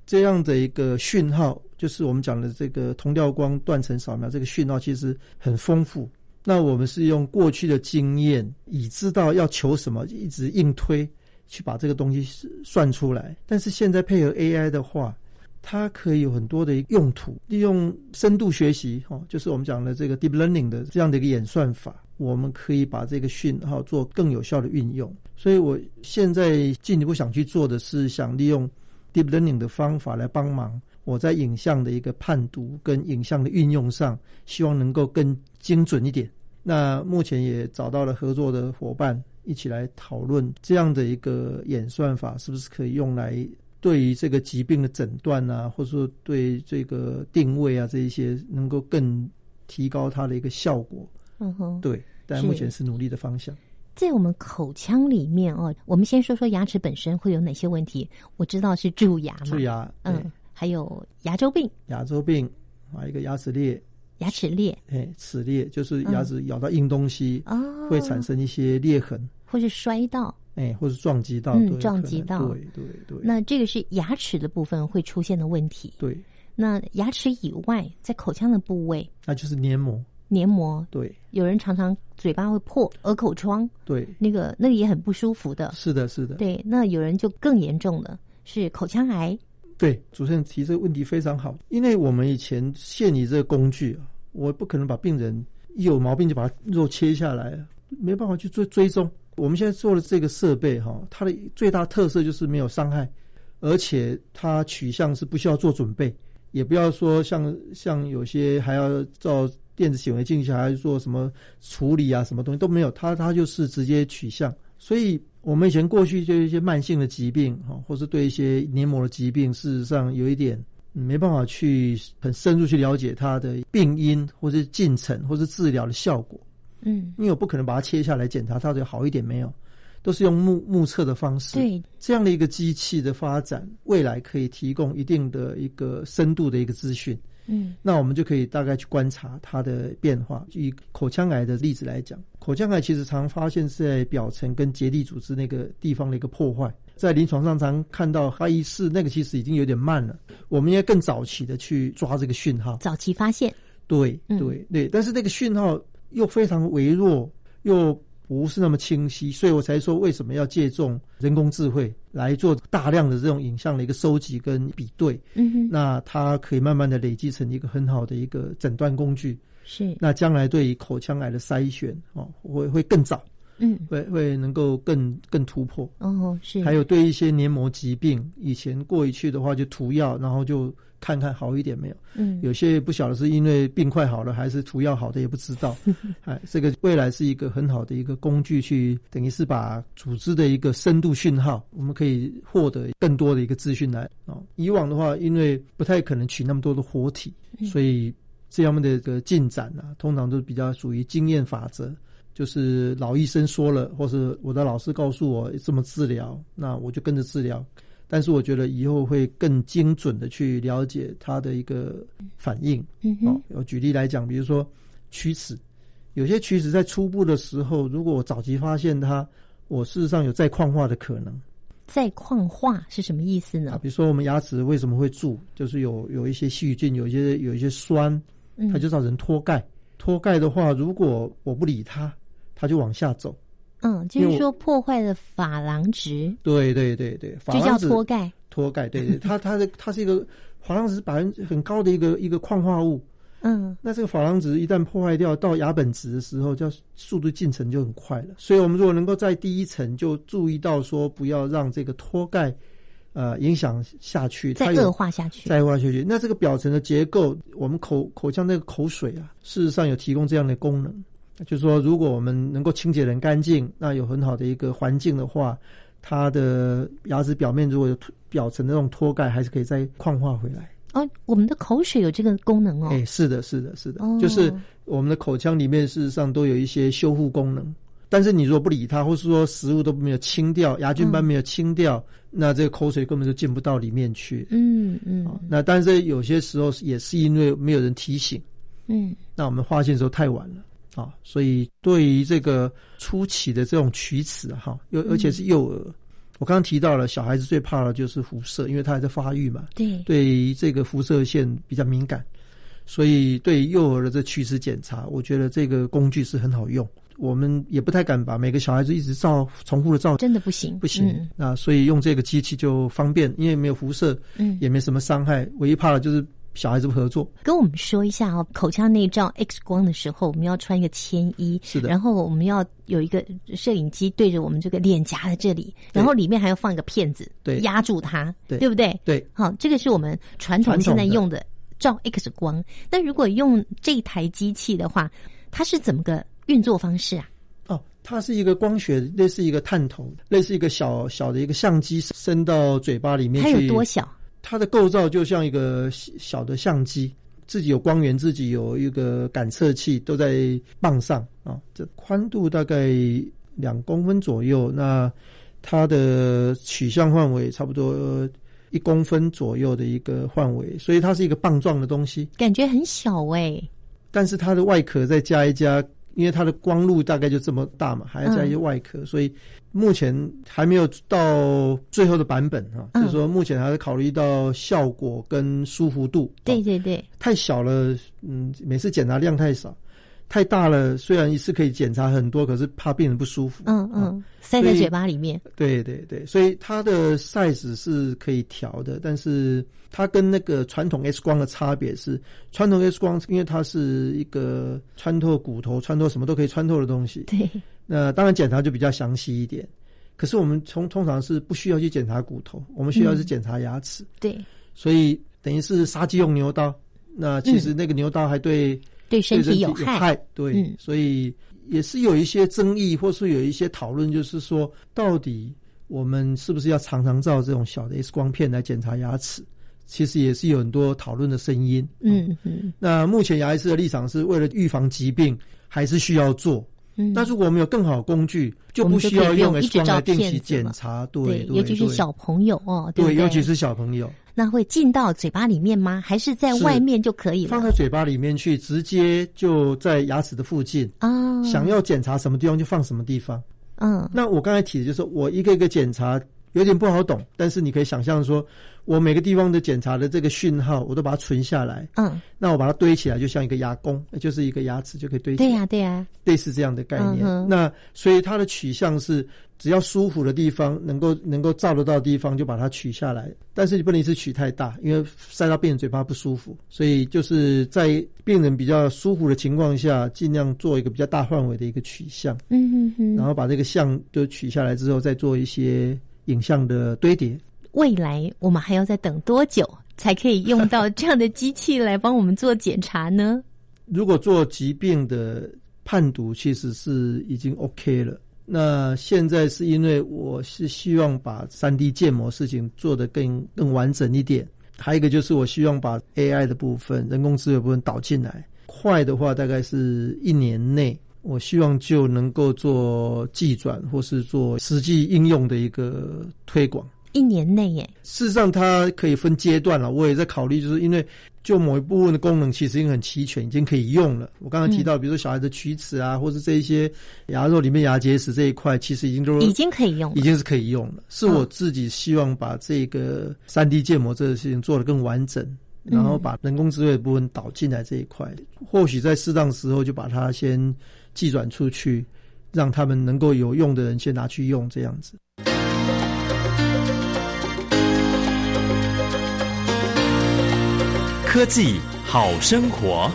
这样的一个讯号，就是我们讲的这个同调光断层扫描这个讯号，其实很丰富。那我们是用过去的经验，已知道要求什么，一直硬推去把这个东西算出来。但是现在配合 AI 的话，它可以有很多的用途，利用深度学习，哈，就是我们讲的这个 deep learning 的这样的一个演算法，我们可以把这个讯号做更有效的运用。所以我现在进一步想去做的是，想利用 deep learning 的方法来帮忙我在影像的一个判读跟影像的运用上，希望能够更精准一点。那目前也找到了合作的伙伴，一起来讨论这样的一个演算法是不是可以用来。对于这个疾病的诊断啊，或者说对这个定位啊，这一些能够更提高它的一个效果。嗯哼，对，但目前是努力的方向。在我们口腔里面哦，我们先说说牙齿本身会有哪些问题。我知道是蛀牙嘛，蛀牙，嗯，还有牙周病，牙周病，还有一个牙齿裂，牙齿裂，哎，齿裂就是牙齿咬到硬东西，哦，会产生一些裂痕，或是摔到。哎，或者撞击到，嗯，撞击到，对对对。那这个是牙齿的部分会出现的问题。对。那牙齿以外，在口腔的部位，那就是黏膜。黏膜。对。有人常常嘴巴会破，鹅口疮。对。那个那个也很不舒服的。是的，是的。对，那有人就更严重了，是口腔癌。对，主持人提这个问题非常好，因为我们以前现你这个工具啊，我不可能把病人一有毛病就把肉切下来，没办法去追追踪。我们现在做的这个设备哈，它的最大特色就是没有伤害，而且它取向是不需要做准备，也不要说像像有些还要照电子显微镜下还要做什么处理啊，什么东西都没有，它它就是直接取向。所以我们以前过去就一些慢性的疾病哈，或是对一些黏膜的疾病，事实上有一点没办法去很深入去了解它的病因，或是进程，或是治疗的效果。嗯，因为我不可能把它切下来检查到底好一点没有，都是用目目测的方式。对，这样的一个机器的发展，未来可以提供一定的一个深度的一个资讯。嗯，那我们就可以大概去观察它的变化。以口腔癌的例子来讲，口腔癌其实常发现是在表层跟结缔组织那个地方的一个破坏，在临床上常看到哈医师那个其实已经有点慢了，我们应该更早期的去抓这个讯号，早期发现。对对对，但是那个讯号。又非常微弱，又不是那么清晰，所以我才说为什么要借重人工智慧来做大量的这种影像的一个收集跟比对。嗯哼，那它可以慢慢的累积成一个很好的一个诊断工具，是。那将来对于口腔癌的筛选哦，会会更早，嗯，会会能够更更突破。哦，是，还有对一些黏膜疾病，以前过一去的话就涂药，然后就看看好一点没有。嗯，有些不晓得是因为病快好了，还是涂药好的也不知道。哎，这个未来是一个很好的一个工具，去等于是把组织的一个深度讯号，我们可以获得更多的一个资讯来哦。以往的话，因为不太可能取那么多的活体，所以这样的一个进展啊，通常都比较属于经验法则。就是老医生说了，或是我的老师告诉我这么治疗，那我就跟着治疗。但是我觉得以后会更精准的去了解他的一个反应。嗯哦，我举例来讲，比如说龋齿，有些龋齿在初步的时候，如果我早期发现它，我事实上有再矿化的可能。再矿化是什么意思呢？比如说我们牙齿为什么会蛀，就是有有一些细菌，有一些有一些酸，它就造成脱钙。脱钙的话，如果我不理它，它就往下走。嗯，就是说破坏了珐琅质。对对对对，就叫脱钙。脱钙，对对，它它的它是一个珐琅质百分很高的一个一个矿化物。嗯，那这个珐琅质一旦破坏掉，到牙本质的时候，叫速度进程就很快了。所以我们如果能够在第一层就注意到说，不要让这个脱钙，呃，影响下去，再恶化下去，再恶化下去。那这个表层的结构，我们口口腔那个口水啊，事实上有提供这样的功能。就是说，如果我们能够清洁很干净，那有很好的一个环境的话，它的牙齿表面如果有表层的那种脱钙，还是可以再矿化回来。哦，我们的口水有这个功能哦。哎，是的，是的，是的，就是我们的口腔里面事实上都有一些修复功能。但是你如果不理它，或是说食物都没有清掉，牙菌斑没有清掉，那这个口水根本就进不到里面去。嗯嗯。那但是有些时候也是因为没有人提醒。嗯。那我们发现的时候太晚了。啊，所以对于这个初期的这种龋齿哈，又而且是幼儿，我刚刚提到了，小孩子最怕的就是辐射，因为他还在发育嘛。对，对于这个辐射线比较敏感，所以对幼儿的这龋齿检查，我觉得这个工具是很好用。我们也不太敢把每个小孩子一直照重复的照，真的不行，不行。那所以用这个机器就方便，因为没有辐射，嗯，也没什么伤害，唯一怕的就是。小孩子不合作，跟我们说一下哦。口腔内照 X 光的时候，我们要穿一个铅衣，是的。然后我们要有一个摄影机对着我们这个脸颊的这里，然后里面还要放一个片子，对，压住它，对，对不对？对。好，这个是我们传统现在用的照 X 光。那如果用这台机器的话，它是怎么个运作方式啊？哦，它是一个光学，类似一个探头，类似一个小小的一个相机，伸到嘴巴里面。它有多小？它的构造就像一个小的相机，自己有光源，自己有一个感测器，都在棒上啊。这宽度大概两公分左右，那它的取向范围差不多一公分左右的一个范围，所以它是一个棒状的东西，感觉很小哎。但是它的外壳再加一加。因为它的光路大概就这么大嘛，还要加一些外壳，所以目前还没有到最后的版本哈。就是说，目前还是考虑到效果跟舒服度。对对对，太小了，嗯，每次检查量太少；太大了，虽然一次可以检查很多，可是怕病人不舒服。嗯嗯，塞在嘴巴里面。对对对，所以它的 size 是可以调的，但是。它跟那个传统 X 光的差别是，传统 X 光因为它是一个穿透骨头、穿透什么都可以穿透的东西。对。那当然检查就比较详细一点，可是我们从通常是不需要去检查骨头，我们需要是检查牙齿。对。所以等于是杀鸡用牛刀，那其实那个牛刀还对对身体有害。对，所以也是有一些争议，或是有一些讨论，就是说到底我们是不是要常常照这种小的 X 光片来检查牙齿？其实也是有很多讨论的声音。嗯嗯。那目前牙医师的立场是为了预防疾病，还是需要做。嗯。但如果我们有更好的工具，就不需要用 X 光来定期检查。对对。尤其是小朋友哦，对，尤其是小朋友。那会进到嘴巴里面吗？还是在外面就可以了？放在嘴巴里面去，直接就在牙齿的附近。啊。想要检查什么地方就放什么地方。嗯。那我刚才提的就是，我一个一个检查。有点不好懂，但是你可以想象说，我每个地方的检查的这个讯号，我都把它存下来。嗯，那我把它堆起来，就像一个牙弓，就是一个牙齿就可以堆起来。对呀、对呀、类似这样的概念。嗯那所以它的取向是，只要舒服的地方，能够能够照得到的地方，就把它取下来。但是你不能一次取太大，因为塞到病人嘴巴不舒服。所以就是在病人比较舒服的情况下，尽量做一个比较大范围的一个取向，嗯哼哼。然后把这个像就取下来之后，再做一些影像的堆叠。未来我们还要再等多久才可以用到这样的机器来帮我们做检查呢？如果做疾病的判读，其实是已经 OK 了。那现在是因为我是希望把三 D 建模事情做得更更完整一点，还有一个就是我希望把 AI 的部分、人工智能部分导进来。快的话，大概是一年内，我希望就能够做技转或是做实际应用的一个推广。一年内耶，事实上，它可以分阶段了。我也在考虑，就是因为就某一部分的功能其实已经很齐全，已经可以用了。我刚刚提到，比如说小孩的龋齿啊，或者这一些牙肉里面牙结石这一块，其实已经都已经可以用了已经是可以用了。是我自己希望把这个三 D 建模这个事情做得更完整，然后把人工智慧的部分导进来这一块，或许在适当时候就把它先寄转出去，让他们能够有用的人先拿去用，这样子。科技好生活。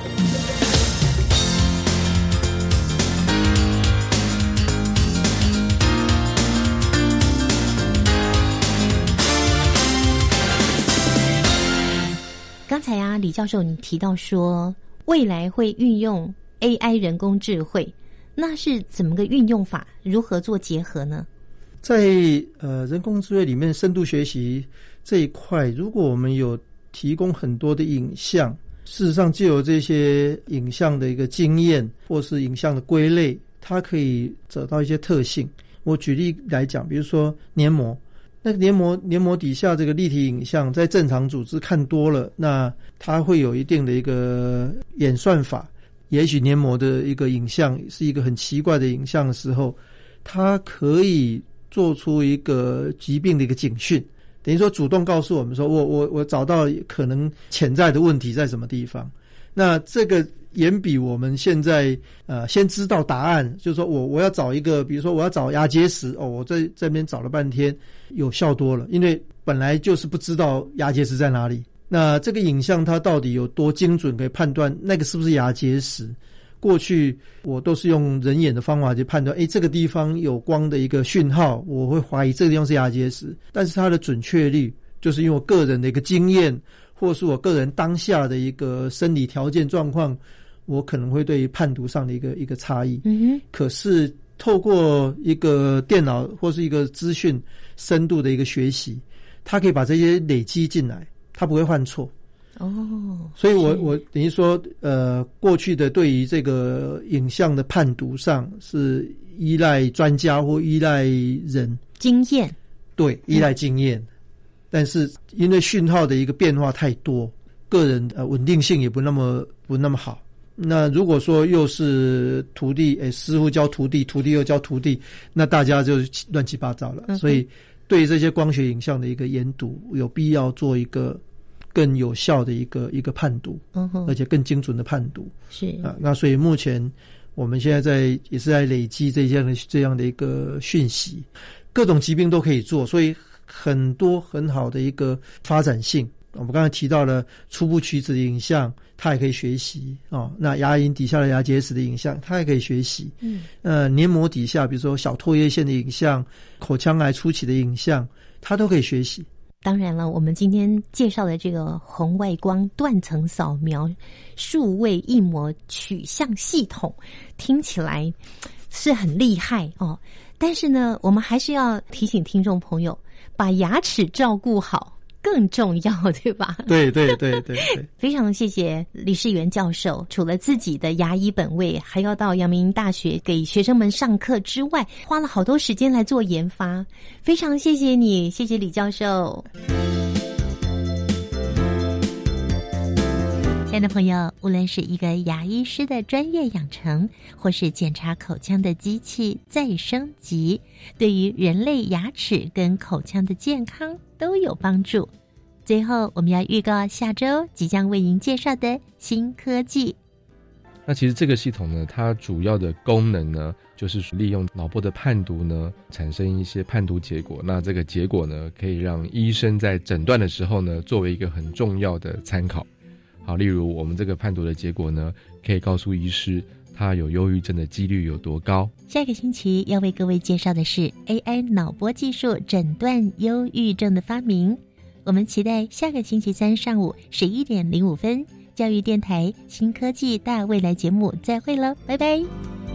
刚才啊，李教授你提到说未来会运用 AI 人工智慧，那是怎么个运用法？如何做结合呢？在呃人工智慧里面，深度学习这一块，如果我们有提供很多的影像，事实上就有这些影像的一个经验，或是影像的归类，它可以找到一些特性。我举例来讲，比如说黏膜，那个黏膜黏膜底下这个立体影像，在正常组织看多了，那它会有一定的一个演算法。也许黏膜的一个影像是一个很奇怪的影像的时候，它可以做出一个疾病的一个警讯，等于说主动告诉我们说，我我我找到可能潜在的问题在什么地方。那这个远比我们现在呃先知道答案，就是说我我要找一个，比如说我要找牙结石哦，我在这边找了半天，有效多了，因为本来就是不知道牙结石在哪里。那这个影像它到底有多精准，可以判断那个是不是牙结石？过去我都是用人眼的方法去判断，诶，这个地方有光的一个讯号，我会怀疑这个地方是牙结石。但是它的准确率，就是因为我个人的一个经验，或是我个人当下的一个生理条件状况，我可能会对于判读上的一个一个差异。嗯哼，可是透过一个电脑或是一个资讯深度的一个学习，它可以把这些累积进来，它不会犯错。哦，所以我我等于说，呃，过去的对于这个影像的判读上是依赖专家或依赖人。经验，对，依赖经验，但是因为讯号的一个变化太多，个人呃稳定性也不那么不那么好。那如果说又是徒弟，诶，师傅教徒弟，徒弟又教徒弟，那大家就乱七八糟了。嗯所以对于这些光学影像的一个研读，有必要做一个更有效的一个一个判读，嗯哼而且更精准的判读。是啊，那所以目前我们现在在也是在累积这样的这样的一个讯息，各种疾病都可以做，所以很多很好的一个发展性。我们刚才提到了初步龋齿的影像，它也可以学习哦。那牙龈底下的牙结石的影像，它也可以学习。嗯，呃，黏膜底下，比如说小唾液腺的影像、口腔癌初期的影像，它都可以学习。当然了，我们今天介绍的这个红外光断层扫描数位印模取向系统，听起来是很厉害哦。但是呢，我们还是要提醒听众朋友，把牙齿照顾好更重要，对吧？对对对对对。非常谢谢李世元教授，除了自己的牙医本位，还要到阳明大学给学生们上课之外，花了好多时间来做研发。非常谢谢你，谢谢李教授。爱的朋友，无论是一个牙医师的专业养成，或是检查口腔的机器再升级，对于人类牙齿跟口腔的健康都有帮助。最后，我们要预告下周即将为您介绍的新科技。那其实这个系统呢，它主要的功能呢，就是利用脑波的判读呢，产生一些判读结果。那这个结果呢，可以让医生在诊断的时候呢，作为一个很重要的参考。好，例如我们这个判读的结果呢，可以告诉医师他有忧郁症的几率有多高。下个星期要为各位介绍的是 AI 脑波技术诊断忧郁症的发明。我们期待下个星期三上午十一点零五分，教育电台新科技大未来节目再会喽，拜拜。